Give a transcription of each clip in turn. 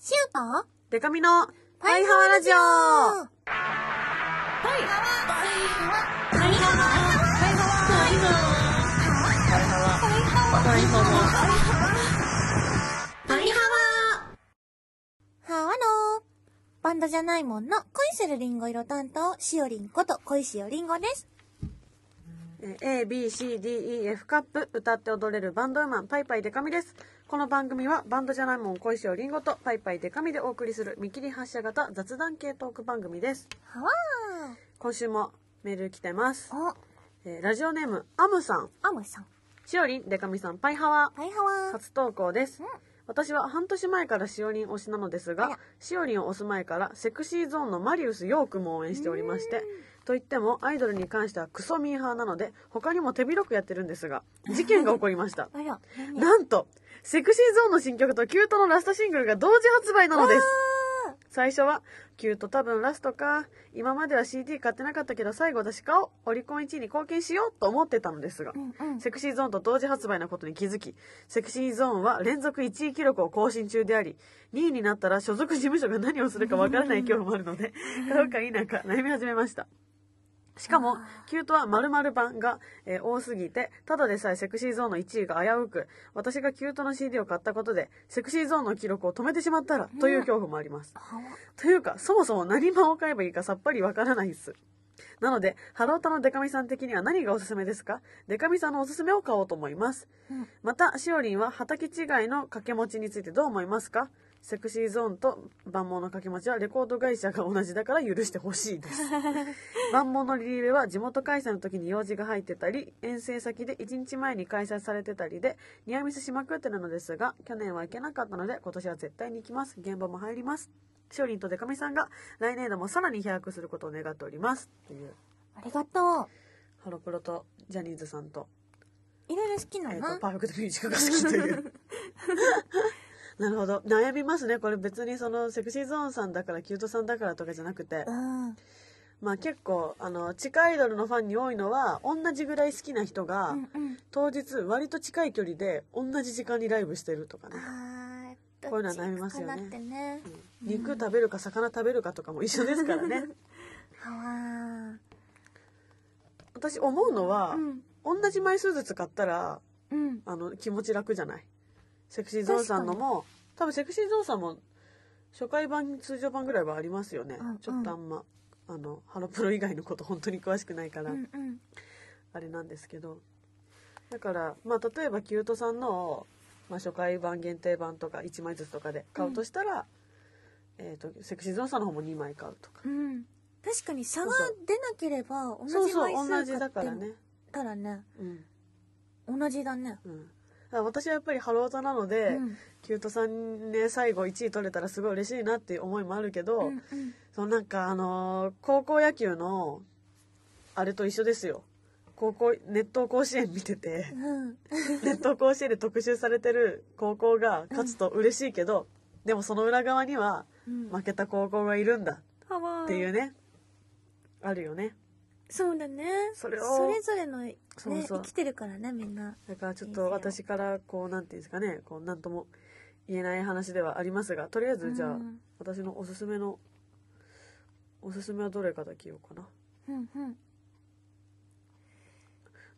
シュート？デカミのパイハワラジオ。はわのバンドじゃないもんの恋するリンゴ色担当、しおりんこと恋しおりんごです。えー A, B, C, D, E, F カップ歌って踊れるバンドウーマンパイパイデカミです。この番組はバンドじゃないもん恋しおりんごとパイパイデカミでお送りする見切り発車型雑談系トーク番組です。はわ今週もメール来てます。ー。お、えーラジオネームアムさん、アムさん。しおりん、デカミさん、パイハワ。はいはわー。初投稿ですうん。私は半年前からしおりん推しなのですあらが、しおりんを推す前からセクシーゾーンのマリウス・ヨークも応援しておりまして、と言ってもアイドルに関してはクソミーハーなので、他にも手広くやってるんですが、事件が起こりました。あら、何なんと、セクシーゾーンの新曲とキュートのラストシングルが同時発売なのです。最初は、キュート多分ラストか、今までは CD 買ってなかったけど最後私買おう、オリコン1位に貢献しようと思ってたのですがう、んうん。セクシーゾーンと同時発売なことに気づき、セクシーゾーンは連続1位記録を更新中であり、2位になったら所属事務所が何をするかわからない恐怖もあるので、買うか否か悩み始めました。しかも、キュートは〇〇版が、えー多すぎて、ただでさえセクシーゾーンの1位が危うく、私がキュートの CD を買ったことで、セクシーゾーンの記録を止めてしまったら、という恐怖もあります。というか、そもそも何版を買えばいいかさっぱりわからないっす。なので、ハロヲタのでか美さん的には何がおすすめですか？でか美さんのおすすめを買おうと思います。うん。また、しおりんは畑違いの掛け持ちについてどう思いますか？セクシーゾーンとバンもんの掛け持ちはレコード会社が同じだから許してほしいです。バンもんのリリイベは地元開催の時に用事が入ってたり、遠征先で1日前に開催されてたりで、ニアミスしまくってるのですが、去年は行けなかったので、今年は絶対に行きます。現場も入ります。しおりんとでか美さんが来年度もさらに飛躍することを願っております。という、ありがとハロプロとジャニーズさんとう。いろいろ好きなえー、パーフェクトミュージックが好きという なるほど悩みますねこれ別にそのセクシーゾーンさんだからキュートさんだからとかじゃなくてうん。まあ結構あの地下アイドルのファンに多いのは同じぐらい好きな人が、うんうん。当日割と近い距離で同じ時間にライブしてるとかね、こういうのは悩みますよねね。うん肉食べるか魚食べるかとかも一緒ですからね 私思うのはー。、うん。同じ枚数ずつ買ったらうん。あの気持ち楽じゃない？セクシーゾーンさんのも多分セクシーゾーンさんも初回版通常版ぐらいはありますよね、うんうん。ちょっとあんまあのハロプロ以外のこと本当に詳しくないから、うんうん。あれなんですけど。だからまあ例えばキュートさんのを、まあ、初回版限定版とか1枚ずつとかで買うとしたら、えー、とセクシーゾーンさんの方も2枚買うとか。うん。確かに差がそうそう。出なければ同そうそうじ枚数同じ買ってだからねたらね、うん。同じだね。うん私はやっぱりハロータなので、うんキュートさんね最後1位取れたらすごい嬉しいなっていう思いもあるけど、うんうん。そのなんかあのー高校野球のあれと一緒ですよ高校熱湯甲子園見ててうん。熱湯甲子園で特集されてる高校が勝つと嬉しいけど、でもその裏側にはうん。負けた高校がいるんだっていうねあるよねそうだね。それをそれぞれの、ね、そうそう。生きてるからね、みんな。だからちょっと私からこうなんていうんですかね。こうなんとも言えない話ではありますがとりあえずじゃあ、うん私のおすすめのおすすめはどれかだけ言おうかな。うんうん。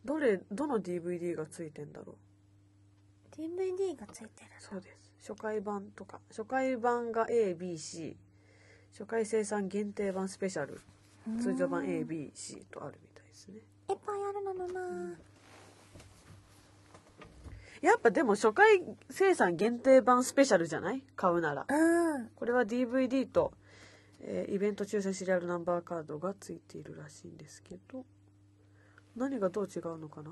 どれどの DVD がついてんだろう？DVD がついてる。そうです。初回版とか。初回版が ABC 初回生産限定版スペシャル通常版うん ABC とあるみたいですね。いっぱいあるののな。やっぱでも初回生産限定版スペシャルじゃない？買うなら。うん。これは DVD と、えーイベント抽選シリアルナンバーカードがついているらしいんですけど。何がどう違うのかな？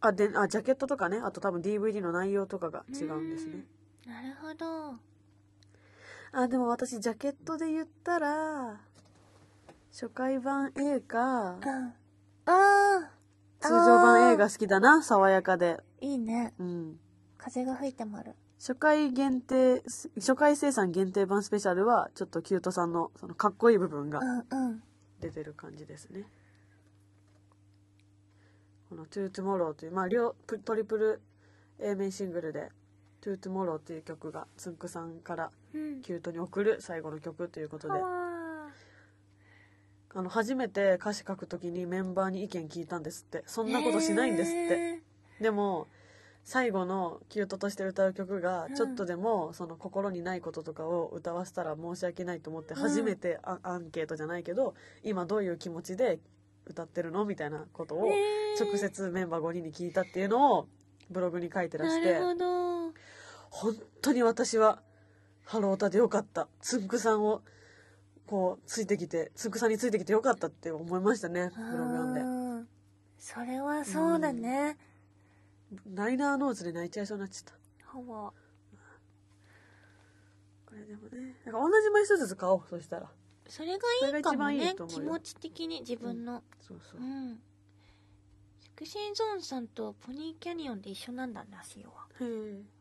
あであジャケットとかね。あと多分 DVD の内容とかが違うんですね。なるほど。あでも私ジャケットで言ったら初回版 A かうん。あ通常版 A が好きだな爽やかで。ー。いいね。うん。風が吹いてもある。初回限定初回生産限定版スペシャルはちょっとキュートさんのそのかっこいい部分がうんうん。出てる感じですね。この「To Tomorrow」という、まあ、両プトリプル A 面シングルで「To Tomorrow」っていう曲がつんくさんからうん。キュートに送る最後の曲ということで。はあの初めて歌詞書く時にメンバーに意見聞いたんですって。そんなことしないんですって。へでも最後のキュートとして歌う曲がうん。ちょっとでもその心にないこととかを歌わせたら申し訳ないと思ってうん。初めてアアンケートじゃないけど今どういう気持ちで歌ってるのみたいなことを直接メンバー5人に聞いたっていうのをブログに書いてらしてなるほど。本当に私はハロータでよかった。つんくさんをこうついてきてつんくさんについてきてよかったって思いましたねブログ読んで。うんそれはそうだね、ライナーノーツで泣いちゃいそうになっちゃった。ほぼこれでもねなんか同じ枚数ずつ買おうそしたら。それがいいかもね気持ち的に自分の。そうそう。う、ん、セクシーゾーンさんとポニーキャニオンで一緒なんだらしいわへえ。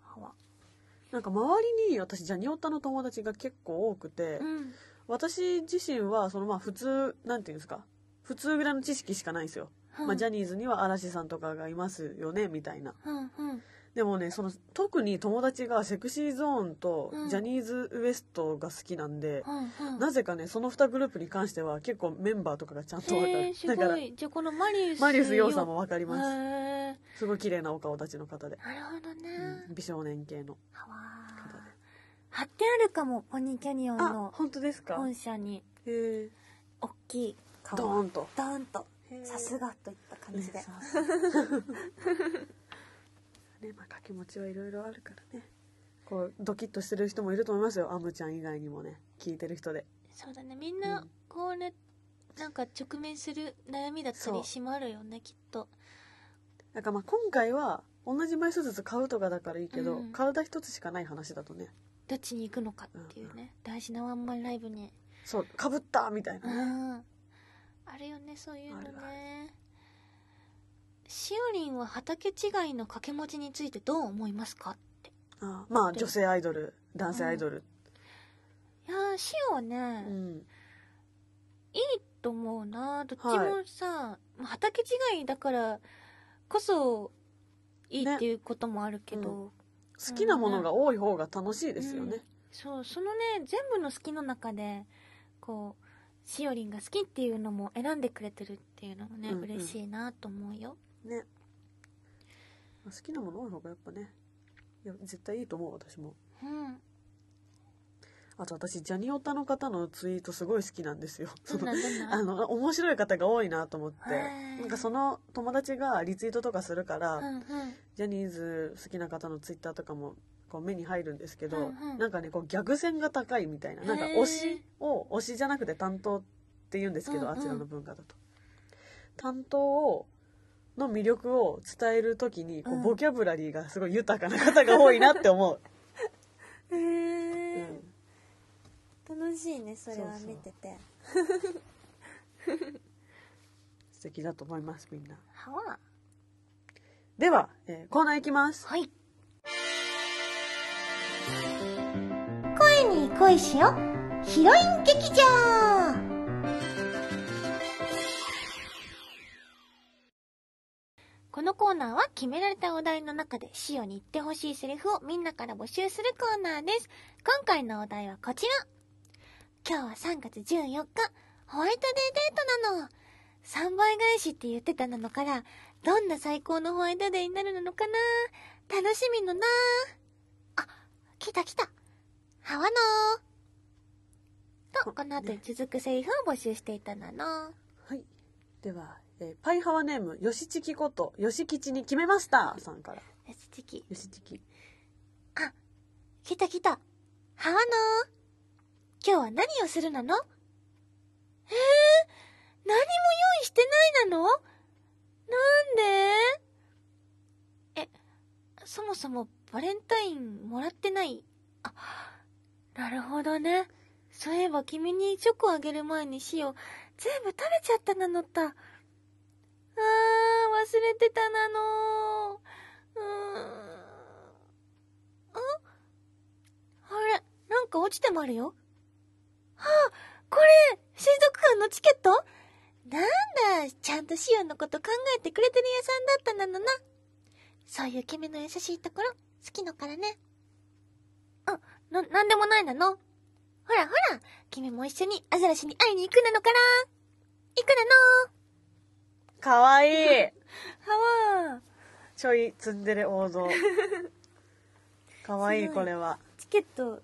なんか周りに私ジャニオタの友達が結構多くて、うん私自身はそのまあ普通なんていうんですか普通ぐらいの知識しかないんですよ、まあ、ジャニーズには嵐さんとかがいますよねみたいな。うんうん。でもねその特に友達がセクシーゾーンとうん。ジャニーズ WEST が好きなんで、うんうん。なぜかねその2グループに関しては結構メンバーとかがちゃんと分かる。だからじゃあこのマリウスマリウス・さんも分かりへます。ー。すごい綺麗なお顔立ちの方で、なるほどね、うん美少年系の。はわ貼ってあるかもポニーキャニオンあの本当ですか？本社に。へえ。大きい顔。ドーンと。ドーンと。さすがといった感じで、ね ねまあ掛け持ちはいろいろあるからね。こうドキッとしてる人もいると思いますよ。アムちゃん以外にもね聞いてる人で。そうだね。みんなうん。これなんか直面する悩みだったそう。りしまるよねきっと。なんかまあ今回は同じ枚数ずつ買うとかだからいいけど、うん。体一つしかない話だとねどっちに行くのかっていうね、大事なワンマンライブに。そうかぶったみたいな。うね、ん。あるよねそういうのね。しおりんは畑違いの掛け持ちについてどう思いますかって。あまあ女性アイドル男性アイドル。いやーしおはね、うん、いいと思うな。どっちもさ、まあ畑違いだからこそいいっていうこともあるけど、ね好きなものが多い方が楽しいですよね、そうそのね全部の好きの中でこうしおりんが好きっていうのも選んでくれてるっていうのもね、うんうん。嬉しいなと思うよ。ね。まあ好きなもの多い方がやっぱねいや絶対いいと思う私も。うんあと私ジャニオタの方のツイートすごい好きなんですよ。どんなどんな？あの面白い方が多いなと思って。なんかその友達がリツイートとかするから、うんうん。ジャニーズ好きな方のツイッターとかもこう目に入るんですけど、うんうん。なんかねこうギャグ線が高いみたいななんか推しを推しじゃなくて担当って言うんですけど、うんうん。あちらの文化だと。担当をの魅力を伝える時にこう、うん。ボキャブラリーがすごい豊かな方が多いなって思う、へうえ、ん、楽しいねそれは見てて。素敵だと思いますみんな。はわでは、えーコーナーいきます。はい。声に恋しよヒロイン劇場。このコーナーは決められたお題の中でシオに言ってほしいセリフをみんなから募集するコーナーです。今回のお題はこちら。今日は3月14日、ホワイトデーデートなの。3倍返しって言ってたなのから、どんな最高のホワイトデーになるのかな？楽しみのなあ、来た来た。はわのー。と、この後に続くセリフを募集していたなの。はいでは、えーパイハワネームよしちきことよしきちに決めましたさんからよしちき。よしちき来た来た。はわの今日は何をするなの？えー、何も用意してないなの？なんで？え、そもそもバレンタインもらってない？あ、なるほどね。そういえば君にチョコあげる前にシオ、全部食べちゃったなのった。あー、忘れてたなのうーん。ああれ、なんか落ちてもあるよ。はあ、これ、水族館のチケット？なんだ、ちゃんとシオンのこと考えてくれてる屋さんだったなのな。そういう君の優しいところ、好きのからね。な、なんでもないなの？ほらほら、君も一緒にアザラシに会いに行くなのから。行くなの？かわいい はわちょいツンデレ王道。かわいいこれは。チケット、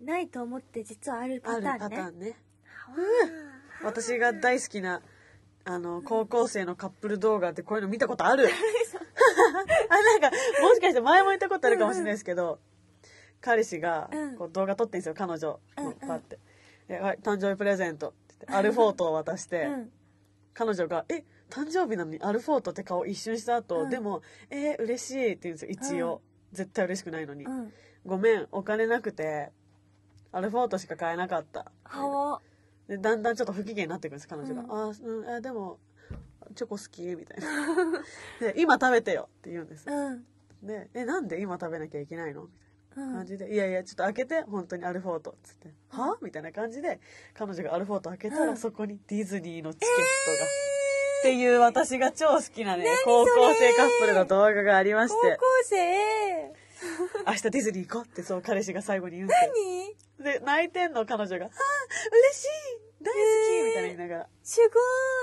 ないと思って実はあるあるパターンね。パターンね。は私が大好きな、あの、高校生のカップル動画ってこういうの見たことある あ、なんか、もしかして前も言ったことあるかもしれないですけど、彼氏がうんこう動画撮ってんですよ、彼女うんうんのパって。ではい、誕生日プレゼントって言って、アルフォートを渡して、うん。彼女が、え、誕生日なのにアルフォートって顔一瞬した後、うんでも、えー嬉しいって言うんですよ、一応。絶対嬉しくないのに。うん。ごめん、お金なくて、アルフォートしか買えなかった。はわ。でだんだんちょっと不機嫌になっていくんです彼女が「うん。あーうんあでもチョコ好き」みたいな。で「今食べてよ」って言うんです。うん。で「えなんで今食べなきゃいけないの?」みたいなうん。感じで「いやいやちょっと開けて本当にアルフォート」っつって「は？みたいな感じで彼女がアルフォート開けたら、うん。そこにディズニーのチケットが、っていう私が超好きなね高校生カップルの動画がありまし高校て生？明日ディズニー行こうってそう彼氏が最後に言うんですよ何？で泣いてんの彼女が「あー嬉しい。大好き」みたいな言いながら。す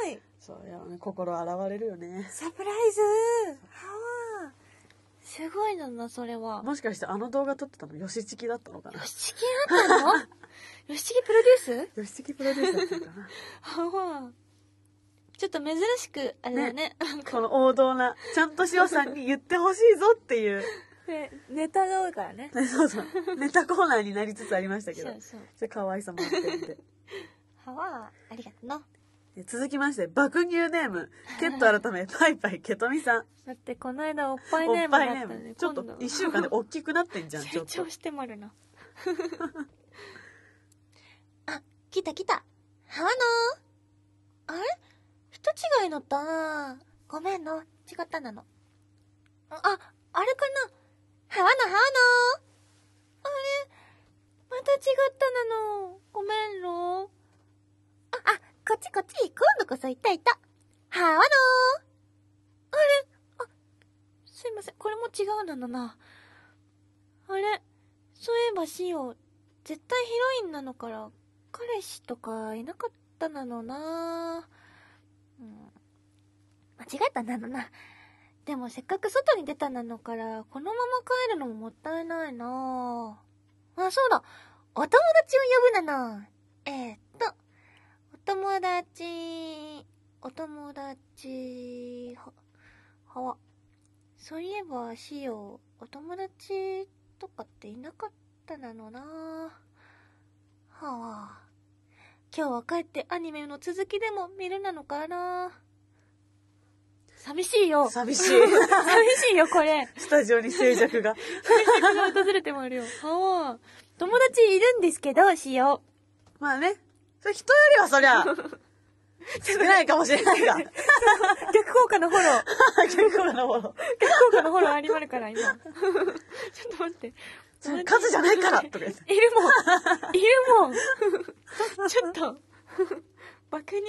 ごい。そういやね。心洗われるよね。サプライズ。はわすごいのな、それは。もしかしてあの動画撮ってたのヨシチキだったのかな？よしきだったの？よしきプロデュース？ヨシチキプロデュースだったのかな？はわちょっと珍しく、あれだね。この王道なちゃんとしおさんに言ってほしいぞっていうねネタが多いからね。ね そうそうネタコーナーになりつつありましたけどそうそう。それ可愛さもあってるんで はわありがとうな。え続きまして爆乳ネームケット改めパイパイケトミさんだってこの間おっぱいおネームだったね。ちょっと今度1週間で大きくなってんじゃん ちょっと成長してまるな。あ、来た来た。はわのあれ？人違いのったなごめんの。違ったなの。あ、あれかなはわのはわのあれ？また違ったなの。ごめんの。あ、あ、こっちこっち。今度こそいたいた。はわのあれ？あ、すいません。これも違うなのな。あれ？そういえばシオ、絶対ヒロインなのから、彼氏とかいなかったなのなうん。間違えたなのな。でもせっかく外に出たなのから、このまま帰るのももったいないなあ、そうだ。お友達を呼ぶなの。えー、っと、お友達、お友達、は、はわ。そういえば、シオ、お友達とかっていなかったなのなはあ。今日は帰ってアニメの続きでも見るなのかな寂しいよ。寂しい 寂しいよ、これ。スタジオに静寂が 訪れてもあるよ。はあ。友達いるんですけど、シオ。まあねそれ人よりはそりゃ 少ないかもしれないが逆効果のフォロー。結構なもの逆効果のフォローありまるから、今。ちょっと待って。数じゃないからとか言っているもん。いるもん。ちょっと。爆乳ネ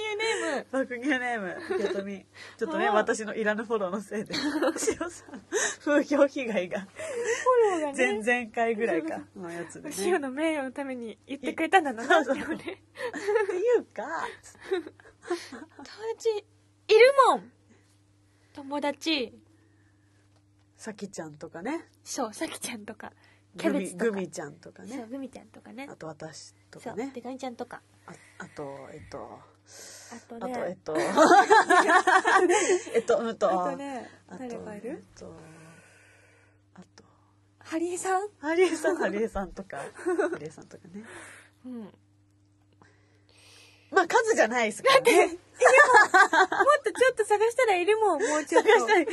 ーム。爆乳ネームケトミちょっとね私のいらぬフォローのせいで 塩さん風評被害がフォローが前ね。々回ぐらいか のやつでね塩の名誉のために言ってくれたんだな。っていうか友達、いるもん友達。さきちゃんとかねそう、さきちゃんとか。キグミャベツとか。グミちゃんとかそう、ねグミちゃんとかねあ。と私とそう、かねデカミちゃんとか。ああとえっとあとあとえっね、と。えっと うんと。あとね、誰がいる？えっと。あと。ハリエさん？ハリエさんハリエさんとか。ハリエさんとかね。うん。もっまあ数じゃないですからね。とちょっと探したらいるもん、もうちょっと。探したい。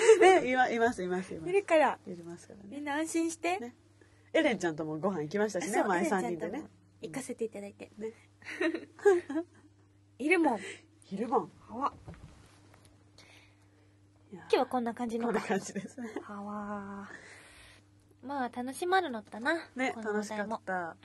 ねいまいますいますいます。いるから、いますからね。みんな安心して。ね。エレンちゃんともご飯行きましたしね前そうエレンちゃん3人でね。行かせていただいて。ね いるもん。昼晩はわ。いや。今日はこんな感じの。こんな感じです。ねはわまあ楽しまるのったな。ねこの楽しか話題も。った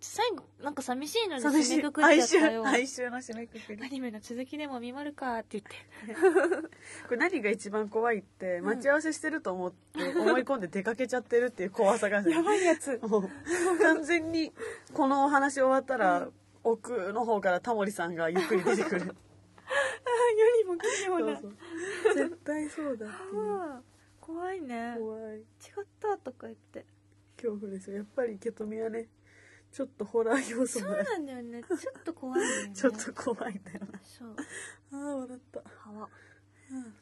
最後なんか寂しいのに寂しい。締めくくっ哀愁ちゃったよ哀愁の締めくくり。アニメの続きでも見まるかって言って。これ何が一番怖いってん。待ち合わせしてると思って思い込んで出かけちゃってるっていう怖さがねばいやつ。もう完全にこのお話終わったら、奥の方からタモリさんがゆっくり出てくる。よりも奇妙なそうそう。絶対そうだっていう。怖いね。怖い。違ったとか言って。恐怖ですよ。やっぱりケトミはねちょっとホラー要素そうがなんだよね。ちょっと怖いんだよね。ちょっと怖いんだよな。そう。ああ笑った、はわうん。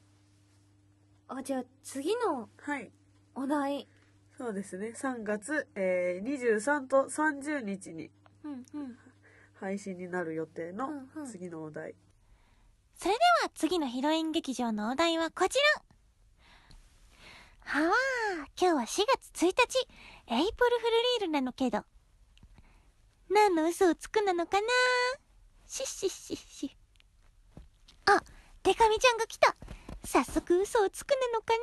あじゃあ次のはい。お題。そうですね。3月、えー、23と30日に。うんうん配信になる予定のうんうん。次のお題、それでは次のヒロイン劇場のお題はこちら。はわー今日は4月1日。エイプルフルリールなのけど。何の嘘をつくなのかなしっしっしっしあデカミちゃんが来た。早速嘘をつくなのかな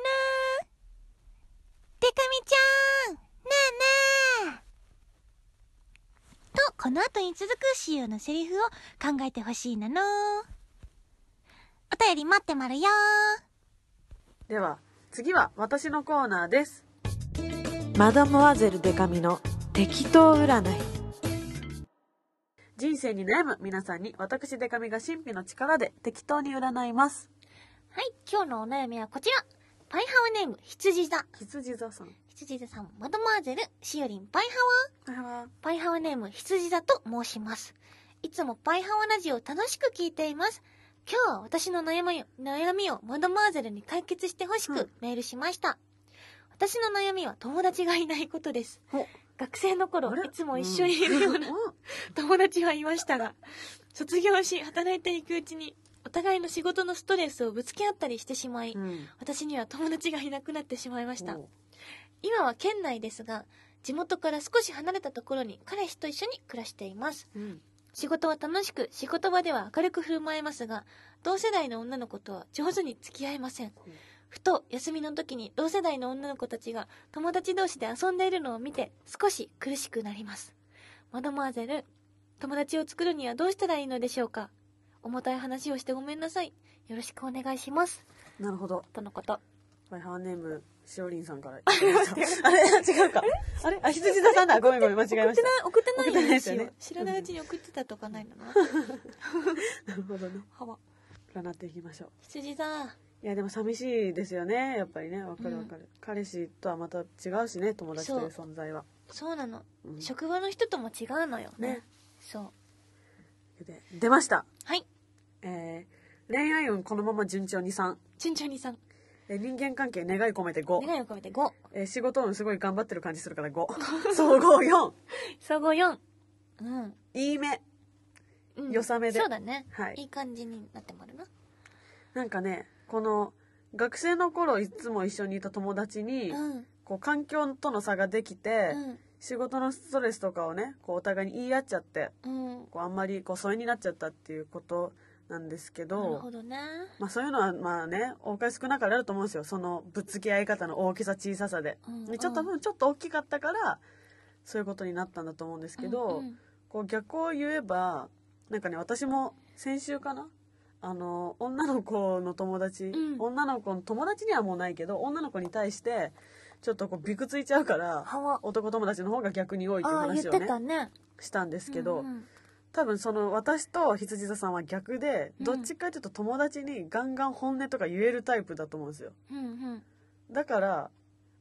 デカミちゃんなあなあとこの後に続く仕様のセリフを考えてほしいなの。お便り待ってまるよ。では次は私のコーナーです。マダモアゼルデカミの適当占い。人生に悩む皆さんに私デカミが神秘の力で適当に占います。はい、今日のお悩みはこちら。パイハワネーム、羊座。羊座さん羊座さん、マドモアゼル、シオリン、パイハワ？はパイハワネーム、羊座と申します。いつもパイハワラジオを楽しく聞いています。今日は私の悩みを、悩みをマドモアゼルに解決してほしうんくメールしました。私の悩みは友達がいないことです。お学生の頃いつも一緒にいるような 友達はいましたが、卒業し働いていくうちに、お互いの仕事のストレスをぶつけ合ったりしてしまい、うん。うん私には友達がいなくなってしまいました。今は県内ですが地元から少し離れたところに彼氏と一緒に暮らしています。うん。仕事は楽しく仕事場では明るく振る舞えますが同世代の女の子とは上手に付き合えません。ふと休みの時に同世代の女の子たちが友達同士で遊んでいるのを見て少し苦しくなります。マドモアゼル友達を作るにはどうしたらいいのでしょうか？重たい話をしてごめんなさい。よろしくお願いします。なるほど。とのこと。バイハーネームしおりんさんから。いただきましたあれ違うか。あれ？あ 羊座さんだ。ごめんごめん間違えました。送ってない送ってないですよ。ねよ知らないうちに送ってたとかないのな なるほどね。はわ占っていきましょう。羊座。いやでも寂しいですよね。やっぱりね。わかるわかる、彼氏とはまた違うしね友達という。存在は。そうなの、うん。職場の人とも違うのよね。ね。そうで出ました。はい。えー、恋愛運このまま順調に3順調にさん。えー人間関係願い込めて5、願いを込めて5えー仕事運すごい頑張ってる感じするから5 総合4総合4うん、いい目。うん、良さめで。そうだね、はい。いい感じになってもらうな。なんかねこの学生の頃いつも一緒にいた友達に、うん。こう環境との差ができて、仕事のストレスとかをねこうお互いに言い合っちゃってうん。うんこうあんまりこう疎遠になっちゃったっていうことなんですけどね。まあ、そういうのはまあね多かれ少なかれあると思うんですよ。そのぶつけ合い方の大きさ小ささで。うんでちょっとちょっと大きかったからそういうことになったんだと思うんですけど、うんうん。こう逆を言えばなんかね私も先週かなあの女の子の友達、うん。女の子の友達にはもうないけど女の子に対してちょっとこうびくついちゃうから男友達の方が逆に多いっていう話をねしたんですけど、うんうん。多分その私と羊座さんは逆でうん。どっちかというと友達にガンガン本音とか言えるタイプだと思うんですよ。うんうん。だから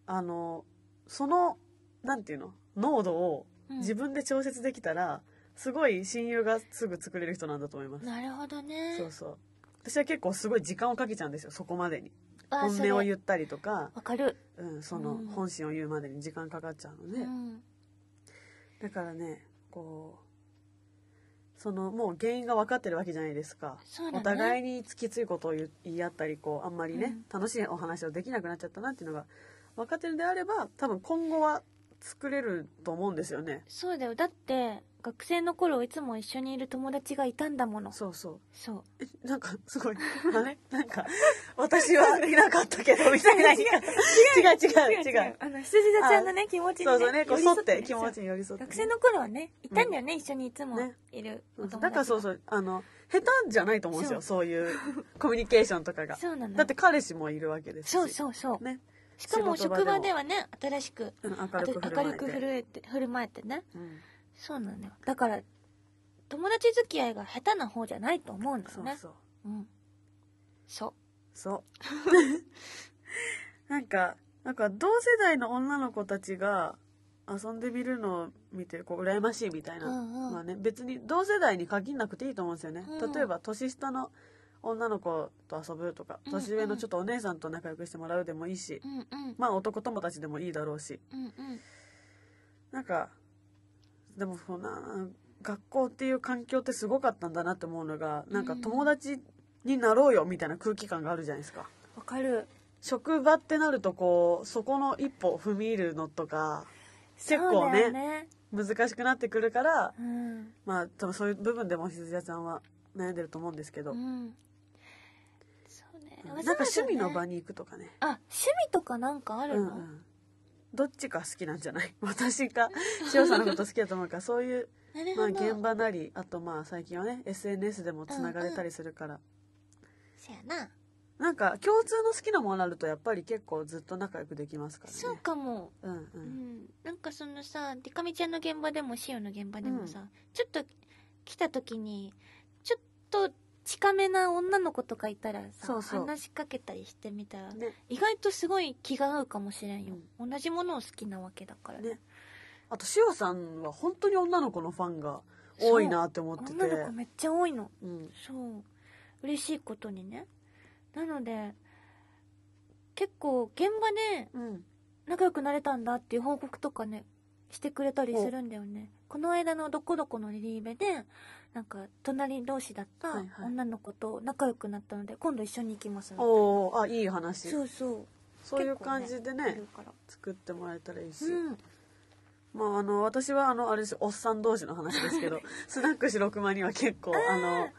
あのそのなんていうの？濃度をうん。自分で調節できたら、すごい親友がすぐ作れる人なんだと思います。なるほどね。そうそう。私は結構すごい時間をかけちゃうんですよそこまでに。あ本音を言うったりとか、わかる。うん、そのうん。本心を言うまでに時間かかっちゃうので、うん。だからねこうそのもう原因が分かってるわけじゃないですか、ね。お互いにつきついことを言言い合ったりこうあんまりね、うん。楽しいお話をできなくなっちゃったなっていうのが分かってるんであれば多分今後は作れると思うんですよね。そうだよ。だって学生の頃いつも一緒にいる友達がいたんだもの。そうそう。そう。えなんかすごい。あれ？なんか私はいなかったけどみたいな。言い方違う。違う違うあの羊座ちゃんのね気持ちに、ね、そうそうねこう沿って気持ちに寄り添ってね、学生の頃はねいたんだよね、一緒にいつもね。いるお友達だからそうそうあの下手じゃないと思うんですよそう。いうコミュニケーションとかが。そうなのだって彼氏もいるわけですし。そうそうそう、ね。しかも職場ではね新しくうん明るく振る舞えて。振る舞えてね。うんそうなのよ。だから友達付き合いが下手な方じゃないと思うんだよね。そうそう。うん。そう。そう。なんかなんか同世代の女の子たちが遊んでみるのを見てこう羨ましいみたいな、うんうん。まあね別に同世代に限らなくていいと思うんですよね、うん。例えば年下の女の子と遊ぶとかうんうん。年上のちょっとお姉さんと仲良くしてもらうでもいいし、うんうん。まあ男友達でもいいだろうし。うんうん。なんかでもそんな学校っていう環境ってすごかったんだなって思うのがなんか友達になろうよみたいな空気感があるじゃないですか。わかる。職場ってなるとこうそこの一歩を踏み入るのとか結構ねよね。難しくなってくるからうん。まあ多分そういう部分でも羊ちゃんは悩んでると思うんですけど、うん。そうね。なんか趣味の場にに行くとかね。あ趣味とかなんかあるの、うんうんどっちか好きなんじゃない？私か塩さんのこと好きだと思うか。らそういう、まあ、現場なりあとまあ最近はね SNS でもつながれたりするから、そやな。なんか共通の好きなものあるとやっぱり結構ずっと仲良くできますからね。そうかも。うんううん。んなんかそのさデカミちゃんの現場でもシオの現場でもさ、ちょっと来た時にちょっと近めな女の子とかいたらさそう。そう話しかけたりしてみたら、ね意外とすごい気が合うかもしれんよ、同じものを好きなわけだからねねあと塩さんは本当に。女の子のファンが多いなって思ってて女の子めっちゃ多いのうんそう嬉しいことに。ねなので結構現場でうん仲良くなれたんだっていう報告とかねしてくれたりするんだよねこの間のどこどこのリリーベでなんか隣同士だった女の子と仲良くなったので今度一緒に行きますのおおあいい話。そうそう。そういう感じでねいるから。作ってもらえたらいいし、うん。まああの私はあのあれですよおっさん同士の話ですけど スナック白熊には結構あの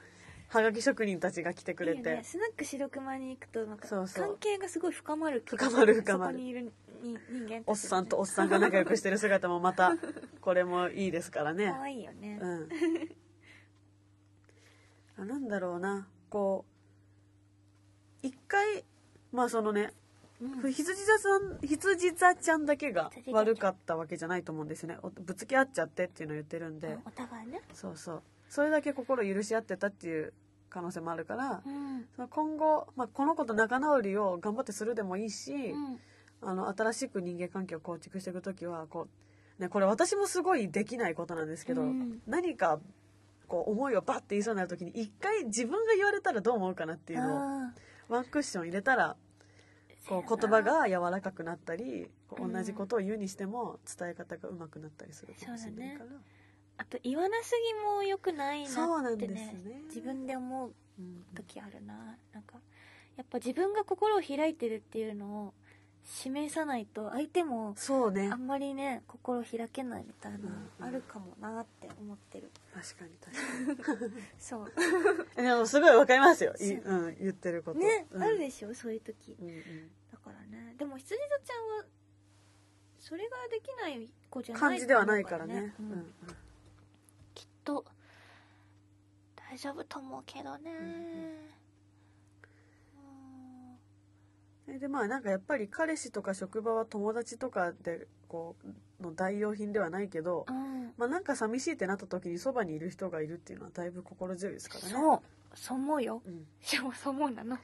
はがき職人たちが来てくれて。いいよね、スナック白熊に行くとなんか関係がすごい深まる深まる深まる。そこにいるに人間おっさんとおっさんが仲良くしてる姿もまたこれもいいですからね。可愛いよね。うん。あなんだろうな。こう一回まあそのねうん。羊座さん羊座ちゃんだけが悪かったわけじゃないと思うんですよね。おぶつけ合っちゃってっていうのを言ってるんで。お互いね。そうそう。それだけ心許し合ってたっていう可能性もあるからうん。その今後、まあ、この子と仲直りを頑張ってするでもいいし、うんあの新しく人間関係を構築していく時はこう、ね、これ私もすごいできないことなんですけど、うん。何かこう思いをバッて言いそうになる時に一回自分が言われたらどう思うかなっていうのをあワンクッション入れたらこう言葉が柔らかくなったり同じことを言うにしても伝え方が上手くなったりするかもしれないから。あと言わなすぎも良くないなってねね。自分で思ううん時あるな。なんかやっぱ自分が心を開いてるっていうのを示さないと相手もそうね。あんまりね心開けないみたいなうんあるかもなって思ってる。確かに確かに。そう。でもすごいわかりますよ、いそう。うん、言ってること。ね、うん。あるでしょそういう時。うんうん。だからねでも羊座ちゃんはそれができない子じゃない感じではないからね。うんうんうん。きっと大丈夫と思うけどね、えでまあなんかやっぱり彼氏とか職場は友達とかでこうの代用品ではないけどうん、うんまあなんか寂しいってなった時にそばにいる人がいるっていうのはだいぶ心強いですからね。そう。そう思うよ。うん、しもそう思うなの。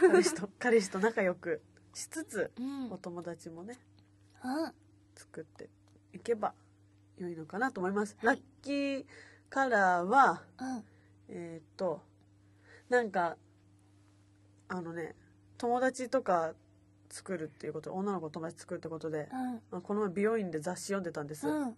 彼氏と 彼氏と仲良くしつつうん。お友達もねうん。作っていけば良いのかなと思います。ラッキーカラーはうん。えーっとなんかあのね友達とか作るっていうこと女の子友達作るってことで、まあこの前美容院で雑誌読んでたんです、うん。うん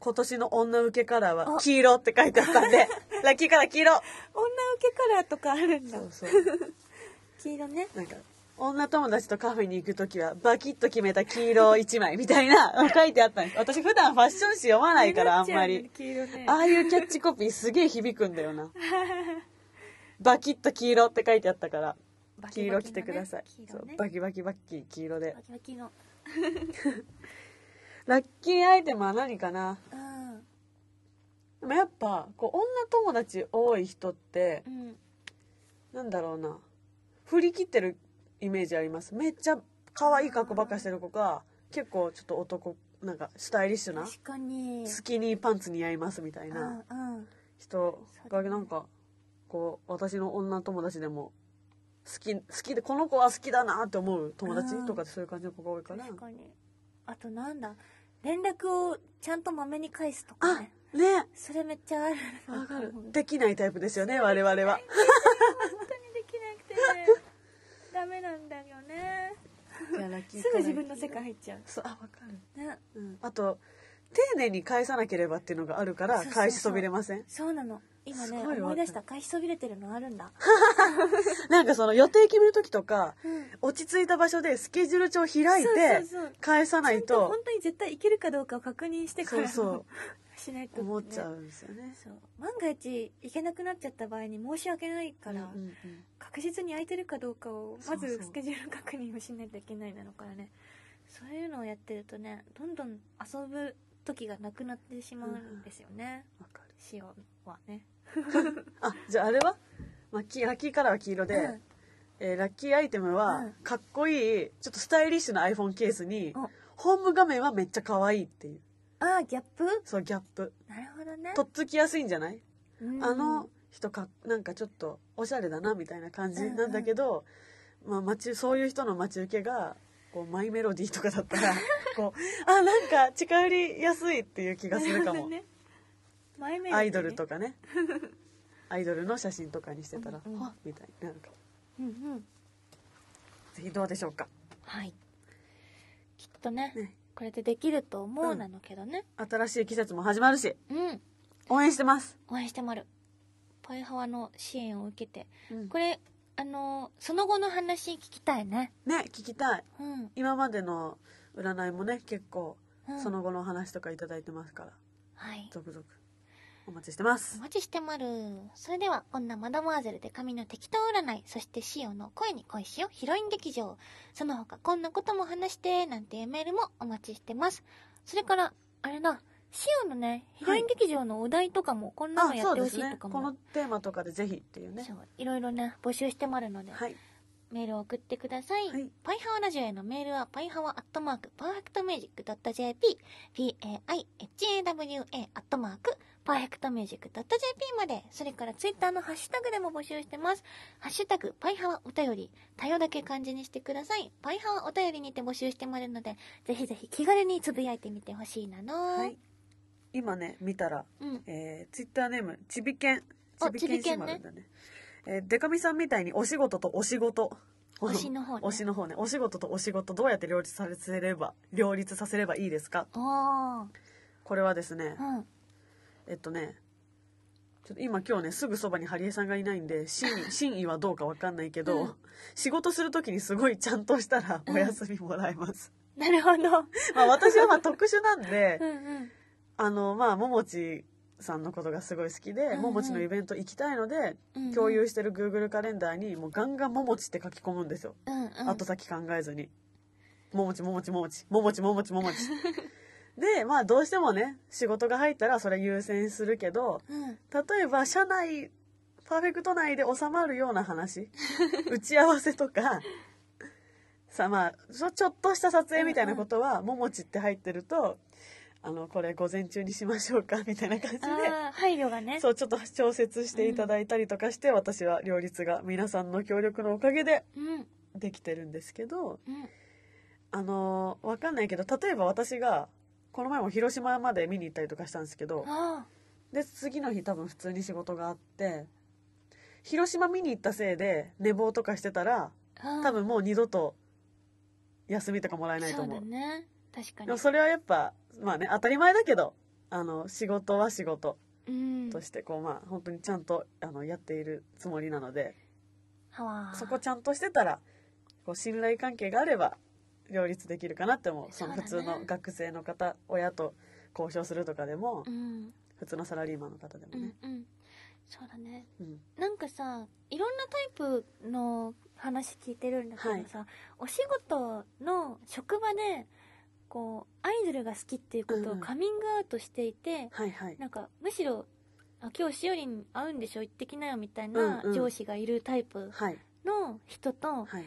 今年の女受けカラーはあ。黄色って書いてあったんで。ラッキーカラー黄色。女受けカラーとかあるんだ。そうそう。黄色ね。なんか女友達とカフェに行くときは、バキッと決めた黄色一枚みたいな、書いてあったんです。私普段ファッション誌読まないから、あんまり。黄色ね。ああいうキャッチコピーすげえ響くんだよな。バキッと黄色って書いてあったから、バキ黄色着てください。そうバキバキバッキー黄色でバ。キバキの ラッキーアイテムは何かな？うんでもやっぱ、こう、女友達多い人って、うんなんだろうな。振り切ってるイメージあります。めっちゃ可愛い格好ばっかしてる子が、結構ちょっと男、なんかスタイリッシュな、確かにスキニーパンツ似合いますみたいな人がなんか、こう、私の女友達でも、好き、好きで、この子は好きだなって思う友達うん。とかそういう感じの子が多いから。確かに。あとなんだ。連絡をちゃんとまめに返すとかあね、ねそれめっちゃあるわかる。本。できないタイプですよね、我々は。当にできなくてね。ダメなんだよね。すぐ自分の世界入っちゃう。そう、あ、わかる。ね。うん。あと、丁寧に返さなければっていうのがあるから、返しそびれません？そうなの今ね思い出した。返しそびれてるのあるんだ。なんかその予定決める時とか、うん。落ち着いた場所でスケジュール帳開いて返さないと。本当に絶対いけるかどうかを確認してからそうそう。しないと、ね、思っちゃうんですよね。そう。万が一行けなくなっちゃった場合に申し訳ないから、うんうんうん。確実に空いてるかどうかをまずスケジュール確認をしないといけないなのからね。そういうのをやってるとねどんどん遊ぶ時がなくなってしまうんですよね、わかる。塩はねあ、じゃああれは、まあ、きラッキーカラーは黄色で、うん。えーラッキーアイテムは、うん。かっこいい、ちょっとスタイリッシュな iPhone ケースに、おホーム画面はめっちゃ可愛いっていう。ああギャップ？そう、ギャップ。なるほどね。とっつきやすいんじゃない、うん。あの人か、なんかちょっとおしゃれだなみたいな感じなんだけど、まあ、待ち、そういう人の待ち受けが、こう、マイメロディーとかだったら、こう、あ、なんか近寄りやすいっていう気がするかも。なほどね前目アイドルとかね。アイドルの写真とかにしてたら、うんうん。はっみたいになるかも。うんうん。ぜひどうでしょうか。はい。きっとねね。これでできると思うなのけどね。新しい季節も始まるし、うん。応援してます。応援してまるパイハワの支援を受けて。うん。これあのその後の話聞きたいね。ね、聞きたい。うん、今までの占いもね、結構、うん、その後の話とかいただいてますから、はい。続々お待ちしてますお。待ちしてまるそれでは女マダモアゼルで髪の適当占いそしてシオの声に恋しよヒロイン劇場その他こんなことも話してなんていうメールもお待ちしてますそれからあれだシオのねヒロイン劇場のお題とかもこんなあの、やってほ。しいとかもこのテーマとかでぜひっていうねそ。ういろいろね募集してまるので、はい。メールを送ってください。はいパイハワラジオへのメールは、パイハワアットマーク、パーフェクトミュージック .jp、p-a-i-h-a-w-a アットマーク、 perfect music .jp まで、それからツイッターのハッシュタグでも募集してます。ハッシュタグ、ぱいはわお便り、便りだけ漢字にしてください。ぱいはわお便りにて募集してもらうので、ぜひぜひ気軽につぶやいてみてほしいなの。はい。今ね、見たら、うん。えー、ツイッターネーム、ちびけん。あちびけんしまるんだね。えー、デカミさんみたいにお仕事とお仕事。推しの方ね推しの方ね。お仕事とお仕事どうやって両立させれば、両立させればいいですか？これはですね、うん。えっとね、ちょっと今今日ね、すぐそばにハリエさんがいないんで、真意 はどうかわかんないけど、うん仕事するときにすごいちゃんとしたらお休みもらえます。なるほど。まあ私はまあ特殊なんで う、んうん。あの、まあ、ももちさんのことがすごい好きで、うんうんももちのイベント行きたいので、うんうん共有してる Google カレンダーにもうガンガンももちって書き込むんですよ。うんうん。後先考えずに。ももちももちももち、ももちももちももち。で、まあどうしてもね、仕事が入ったらそれ優先するけど、うん。例えば社内、パーフェクト内で収まるような話、打ち合わせとか、さ、まあ、ちょちょっとした撮影みたいなことは、ももちって入ってると、あの、これ午前中にしましょうか、みたいな感じで、配慮がね。そう、ちょっと調節していただいたりとかして、私は両立が皆さんの協力のおかげでうん。できてるんですけど、うん。あのーわかんないけど、例えば私が、この前も広島まで見に行ったりとかしたんですけど、あで、次の日多分普通に仕事があって、広島見に行ったせいで寝坊とかしてたら、あ。多分もう二度と休みとかもらえないとそう思う。だね。確かにでも。それはやっぱ、まあね、当たり前だけど、あの、仕事は仕事うん。として、こう、まあ、本当にちゃんと、あの、やっているつもりなので、はわそこちゃんとしてたら、こう信頼関係があれば両立できるかなって思う。その普通の学生の方親と交渉するとかでも、うん。普通のサラリーマンの方でもうんね、うん。そうだね。うん。なんかさいろんなタイプの話聞いてるんだけどさ、お仕事の職場でこうアイドルが好きっていうことをうんカミングアウトしていて、はいはい。なんかむしろあ今日しおりん会うんでしょ行ってきなよみたいな上司がいるタイプはい。の人と、はい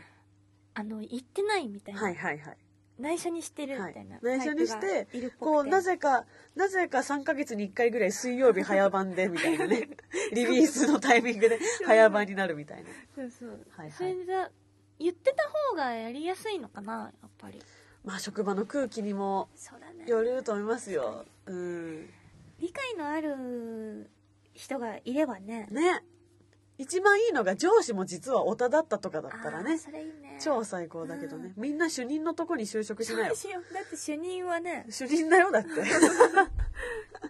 あの行ってないみたいな、はいはいはい。内緒にしてるみたいな、はい。内緒にしてこうなぜかなぜか3ヶ月に1回ぐらい水曜日早番でみたいなね。リリースのタイミングで早番になるみたいな。そうそう、はいはい。それで言ってた方がやりやすいのかなやっぱり。まあ職場の空気にもよると思いますよ。うん。理解のある人がいればね。ね一番いいのが上司も実はオタだったとかだったらね。それいいね。超最高だけどね、みんな主任のとこに就職しなよそうしよ。うだって主任はね主任だよだって。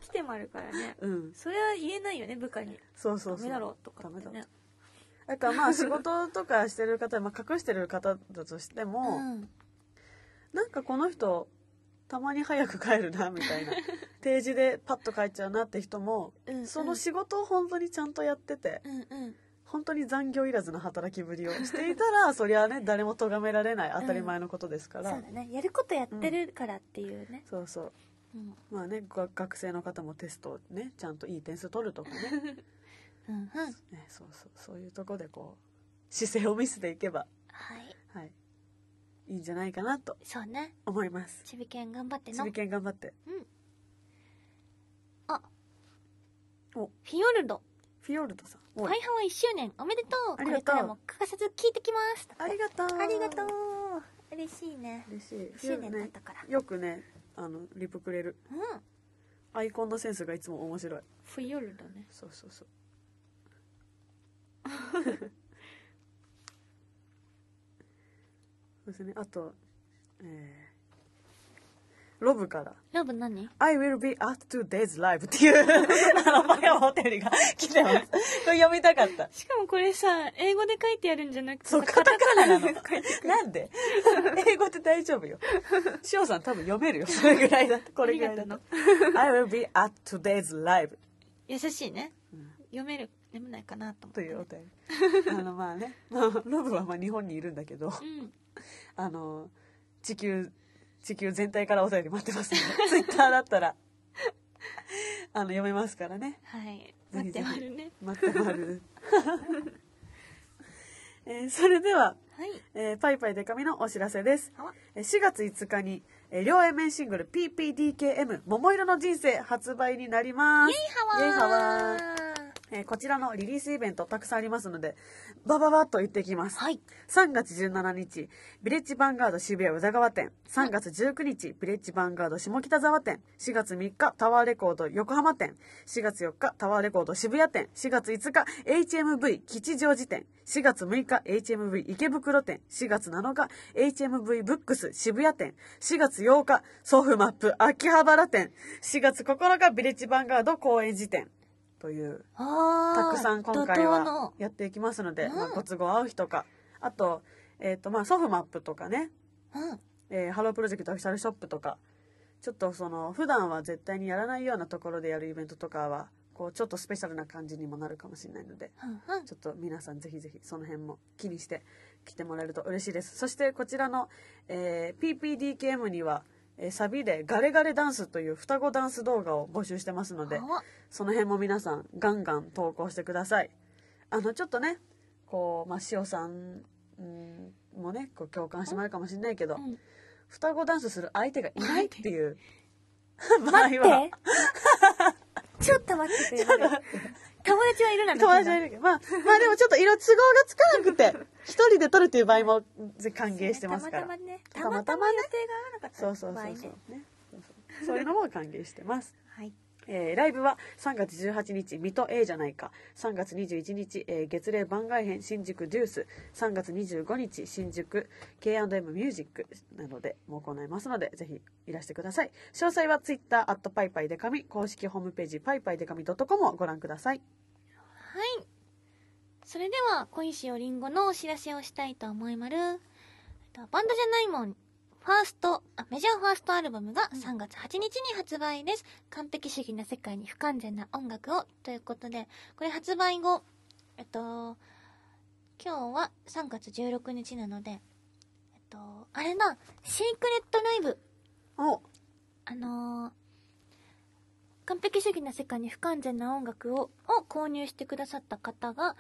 来てもあるからね。うん。それは言えないよね部下に。そうそうそう。ダメだろうとかってダメね。だからまあ仕事とかしてる方、まあ、隠してる方だとしても、うん。なんかこの人たまに早く帰るなみたいな定時でパッと帰っちゃうなって人も、うんうん。その仕事を本当にちゃんとやっててうんうん。本当に残業いらずの働きぶりをしていたら そりゃね誰も咎められない当たり前のことですから、そうだね。やることやってるからっていうね、そうそう。うん、まあねが学生の方もテストをねちゃんといい点数取るとかね。うんうん。ねそうそう。そういうとこでこう姿勢を見せていけば。はい。はい。いいんじゃないかなとそうね。思います。ちびけん頑張っての。ちびけん頑張って。あおフィヨルド。フィヨルドさん。おい。大半は1周年。おめでとう。ありがとう。これからも欠かさず聞いてきます。ありがとう。ありがとう。嬉しいね。嬉しい。1周年経ったから、よくねあのリプくれる。うん。アイコンのセンスがいつも面白い。フィヨルドね。そうそうそう。そうですね。あとえー、ロブから。ラブ何？I will be at today's live っていう。あの前はホテルが来てます。これ読みたかった。しかもこれさ英語で書いてあるんじゃなくてそうカタカナなの。なんで？英語って大丈夫よ。しおさん多分読めるよ。それぐらいだと。これぐらいだと。あ I will be at today's live 優しいね、うん。読める。読めないかなと思って。というお便り。あのまあね、まあ、ロブはまあ日本にいるんだけど。うん。あの地球地球全体からお便り待ってますので ツイッターだったら。あの読めますからね。はい。待ってまるね。待ってまる、えーそれでは、はい。えーパイパイデカミのお知らせです。はわえー4月5日に、えー両 A 面シングル PPDKM 桃色の人生発売になります。イエイハワー。イエイハワーえーこちらのリリースイベントたくさんありますのでバババッと行ってきます。はい。3月17日ビレッジヴァンガード渋谷宇田川店。3月19日ビレッジヴァンガード下北沢店。4月3日タワーレコード横浜店。4月4日タワーレコード渋谷店。4月5日 HMV 吉祥寺店。4月6日 HMV 池袋店。4月7日 HMV ブックス渋谷店。4月8日ソフマップ秋葉原店。4月9日ビレッジヴァンガード高円寺店というたくさん今回はの。やっていきますので、うん。まあ、ご都合合う人か。あと,、えーとまあ、ソフマップとかね、うん。えーハロープロジェクトオフィシャルショップとか。ちょっとその普段は絶対にやらないようなところでやるイベントとかはこうちょっとスペシャルな感じにもなるかもしれないので。うんうん。ちょっと皆さんぜひぜひその辺も気にして来てもらえると嬉しいです。そしてこちらの、えー PPDKM には、えーサビでガレガレダンスという双子ダンス動画を募集してますのでその辺も皆さんガンガン投稿してください。あのちょっとねこうまあ塩さんうんもねこう共感してもらえるかもしれないけど、うん。双子ダンスする相手がいないっていう。場合待っはて ちょっと待ってくれる 友達はいるな友達はいるけど。まあまあでもちょっと色都合がつかなくて 一人で撮るっていう場合もぜ歓迎してますから。たまたまね。たまたま予定が合わなかったそうそうそう。そうねそう。いうのも歓迎してます。はい。えーライブは3月18日、水戸 A じゃないか。3月21日、えー月齢番外編新宿デュース。3月25日、新宿 K&M ミュージックなどでも行いますので、ぜひいらしてください。詳細は Twitter、アットパイパイデカミ、公式ホームページ、パイパイデカミ .com をご覧ください。はい。それでは、小石よりんごのお知らせをしたいと思いまる。とバンドじゃないもん、ファースト、あメジャーファーストアルバムが3月8日に発売です。完璧主義な世界に不完全な音楽を、ということで、これ発売後、えっと、今日は3月16日なので、えっと、あれだ、シークレットライブ、おあのー完璧主義な世界に不完全な音楽を、を購入してくださった方が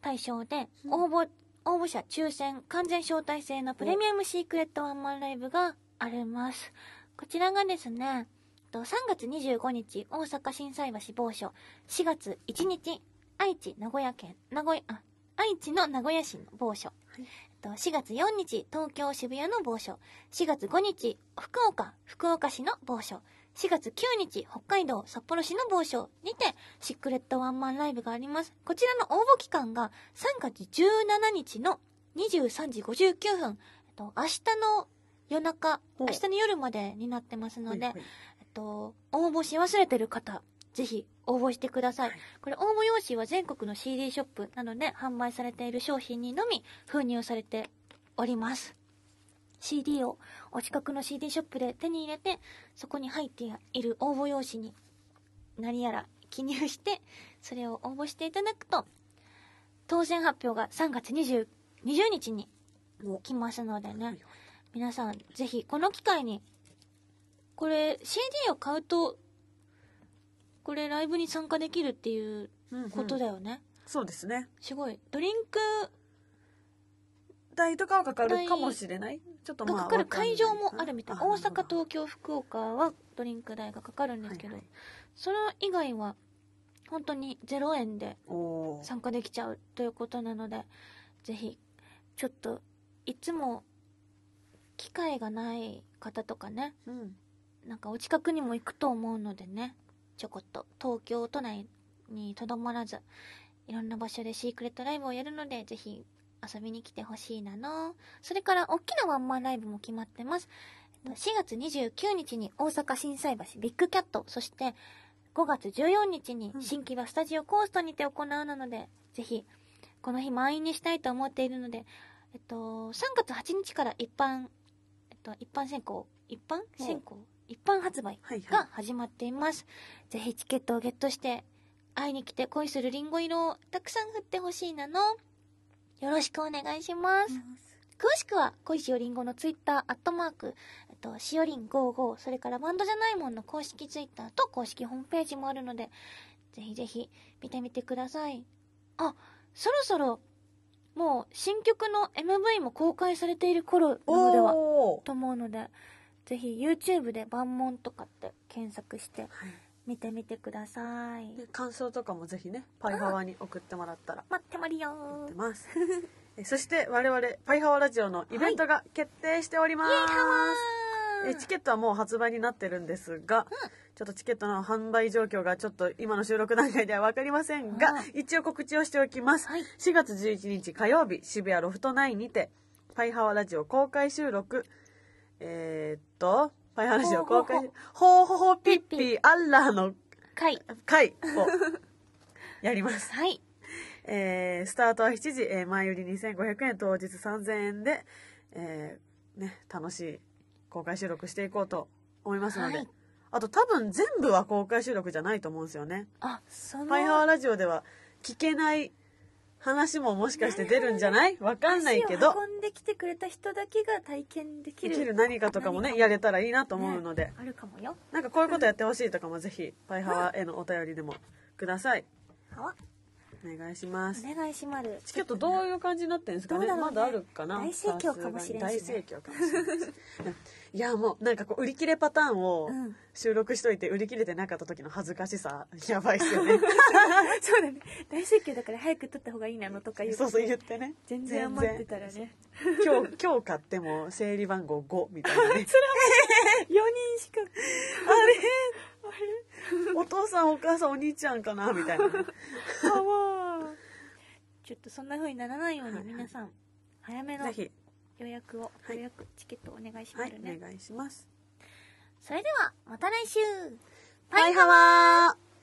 対象で、うん。応募、応募者抽選完全招待制のプレミアムシークレットワンマンライブがあります。こちらがですね、と3月25日、大阪心斎橋某所、4月1日、愛知名古屋県、名古屋、あ、愛知の名古屋市の某所、い。えっと4月4日、東京渋谷の某所、4月5日、福岡、福岡市の某所、4月9日、北海道札幌市の某所にて、シークレットワンマンライブがあります。こちらの応募期間が3月17日の23時59分、えっと、明日の夜中、明日の夜までになってますので、はいはい。えっと、応募し忘れてる方、ぜひ応募してください。これ応募用紙は全国の CD ショップなどで販売されている商品にのみ封入されております。CD をお近くの CD ショップで手に入れて、そこに入っている応募用紙に何やら記入して、それを応募していただくと、当選発表が3月20 20日にお来ますのでね、はい皆さんぜひこの機会にこれ CD を買うとこれライブに参加できるっていううんうん。ことだよね、そうですね。すごい。ドリンク代とかはかかるかもしれない？ちょっとまあがかかる会場もあるみたい。あ大阪東京福岡はドリンク代がかかるんですけど、はいはい。それ以外は本当に0円で参加できちゃうということなのでぜひちょっといつも機会がない方とかねうん。なんかお近くにも行くと思うのでねちょこっと東京都内にとどまらずいろんな場所でシークレットライブをやるのでぜひ遊びに来てほしいなの。それから大きなワンマンライブも決まってます。えっと4月29日に大阪心斎橋ビッグキャット。そして5月14日にうん。新木場スタジオコーストにて行うなので、ぜひこの日満員にしたいと思っているのでえっと3月8日から一般えっと一般選考一般？選考？一般発売はいはい。が始まっています。ぜひチケットをゲットして、会いに来て恋するリンゴ色をたくさん振ってほしいなの。よろしくお願いします。詳しくは、恋しおりんごのツイッター、アットマーク、えっと、しおりん55、それからバンドじゃないもんの公式ツイッターと公式ホームページもあるので、ぜひぜひ見てみてください。あ、そろそろ、もう新曲の MV も公開されている頃なのではと思うので、ぜひ YouTube で万問とかって検索してはい見てみてください。で感想とかもぜひねパイハワに送ってもらったら。待ってまるよ。待ってます。えそして我々パイハワラジオのイベントが決定しております、えチケットはもう発売になってるんですが、ちょっとチケットの販売状況がちょっと今の収録段階では分かりませんが、うん。一応告知をしておきます、はい。4月11日火曜日渋谷ロフト9にてパイハワラジオ公開収録。えー、っとパイハワラジオ公開ほうほほピッピーアッラーの回。回を。やります。はい。えースタートは7時、えー前売り2500円。当日3000円で、えーね、楽しい公開収録していこうと思いますので、はい。あと多分全部は公開収録じゃないと思うんですよね。あ、その、パイハワラジオでは聞けない話ももしかして出るんじゃない？わかんないけど。運んできてくれた人だけが体験できる。できる何かとかもね何やれたらいいなと思うので、あるかもよ。なんかこういうことやってほしいとかもぜひパイハワへのお便りでもくださいはわお願いします。お願いしまる。チケットどういう感じになってるんですかね？ね。まだあるかな？大盛況かもしれんしね。大盛況かもしれないしいやもうなんかこう売り切れパターンをうん。収録しといて売り切れてなかった時の恥ずかしさやばいっすよね。そうだね。大盛況だから早く撮った方がいいなのとか言って。そうそう言ってね。全然余ってたらね。今日今日買っても整理番号5みたいなね。4人しか。お父さんお母さんお兄ちゃんかなみたいな。ちょっとそんな風にならないようにはいはい。皆さん、早めの予約を、はい。予約チケットお願いしはいますね。お願いします。それでは、また来週。パイハワー